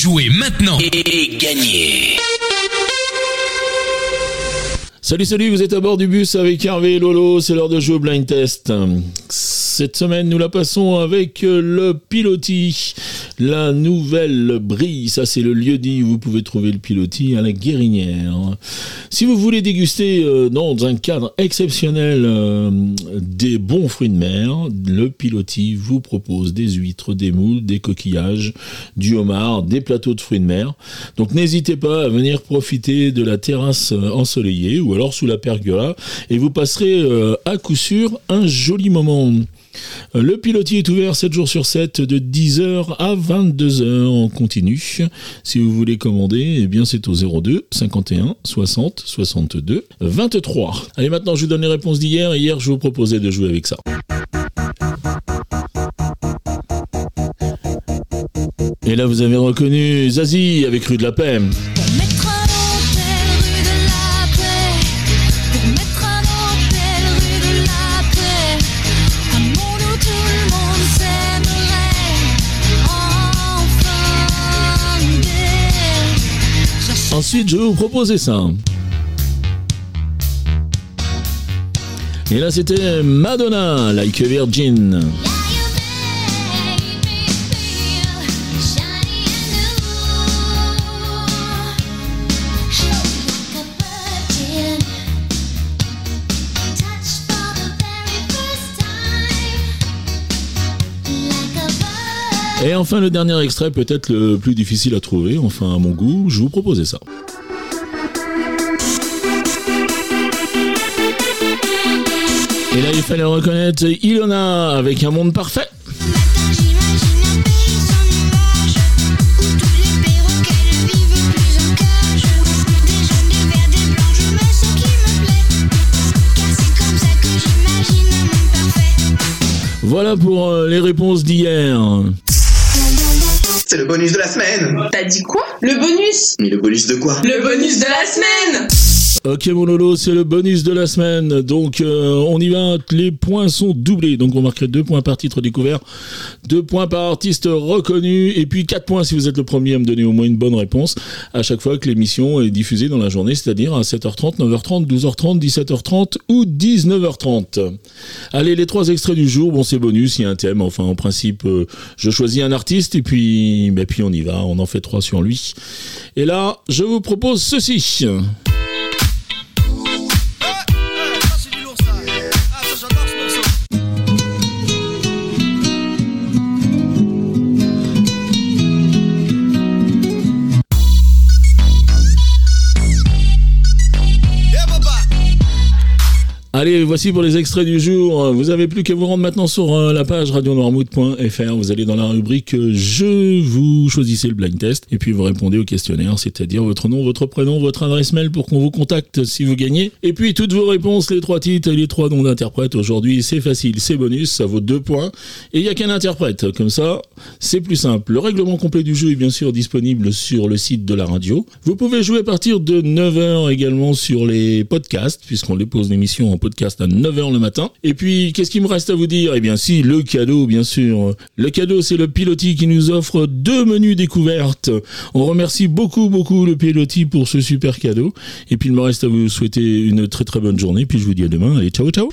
Jouez maintenant. Et gagnez Salut, salut, vous êtes à bord du bus avec Hervé et Lolo, c'est l'heure de jouer au blind test. Cette semaine, nous la passons avec le pilotis, la nouvelle brille. Ça, c'est le lieu dit où vous pouvez trouver le pilotis à la Guérinière. Si vous voulez déguster euh, dans un cadre exceptionnel euh, des bons fruits de mer, le pilotis vous propose des huîtres, des moules, des coquillages, du homard, des plateaux de fruits de mer. Donc n'hésitez pas à venir profiter de la terrasse euh, ensoleillée ou alors sous la pergola et vous passerez à coup sûr un joli moment. Le pilotis est ouvert 7 jours sur 7 de 10h à 22h en continu. Si vous voulez commander, eh c'est au 02 51 60 62 23. Allez maintenant je vous donne les réponses d'hier. Hier je vous proposais de jouer avec ça. Et là vous avez reconnu Zazie avec Rue de la Paix. Ensuite, je vais vous proposer ça. Et là, c'était Madonna, Like a Virgin. Et enfin, le dernier extrait, peut-être le plus difficile à trouver, enfin à mon goût, je vous proposais ça. Et là, il fallait reconnaître Ilona avec un monde parfait. Voilà pour euh, les réponses d'hier. C'est le bonus de la semaine. T'as dit quoi? Le bonus. Mais le bonus de quoi? Le bonus de la semaine Ok mon Lolo, c'est le bonus de la semaine. Donc euh, on y va, les points sont doublés. Donc on marquerait deux points par titre découvert, deux points par artiste reconnu, et puis quatre points si vous êtes le premier à me donner au moins une bonne réponse à chaque fois que l'émission est diffusée dans la journée, c'est-à-dire à 7h30, 9h30, 12h30, 17h30 ou 19h30. Allez, les trois extraits du jour, bon c'est bonus, il y a un thème, enfin en principe euh, je choisis un artiste et puis, ben, puis on y va, on en fait trois sur lui. Et là, je vous propose ceci. Allez, voici pour les extraits du jour. Vous avez plus qu'à vous rendre maintenant sur euh, la page radionoirmouth.fr. Vous allez dans la rubrique euh, Je vous choisissez le blind test et puis vous répondez au questionnaire, c'est-à-dire votre nom, votre prénom, votre adresse mail pour qu'on vous contacte si vous gagnez. Et puis toutes vos réponses, les trois titres et les trois noms d'interprètes. Aujourd'hui, c'est facile, c'est bonus, ça vaut deux points. Et il n'y a qu'un interprète. Comme ça, c'est plus simple. Le règlement complet du jeu est bien sûr disponible sur le site de la radio. Vous pouvez jouer à partir de 9h également sur les podcasts, puisqu'on dépose l'émission en podcast podcast à 9h le matin. Et puis, qu'est-ce qu'il me reste à vous dire? Eh bien, si, le cadeau, bien sûr. Le cadeau, c'est le Piloti qui nous offre deux menus découvertes. On remercie beaucoup, beaucoup le Piloti pour ce super cadeau. Et puis, il me reste à vous souhaiter une très très bonne journée. Puis, je vous dis à demain. Allez, ciao, ciao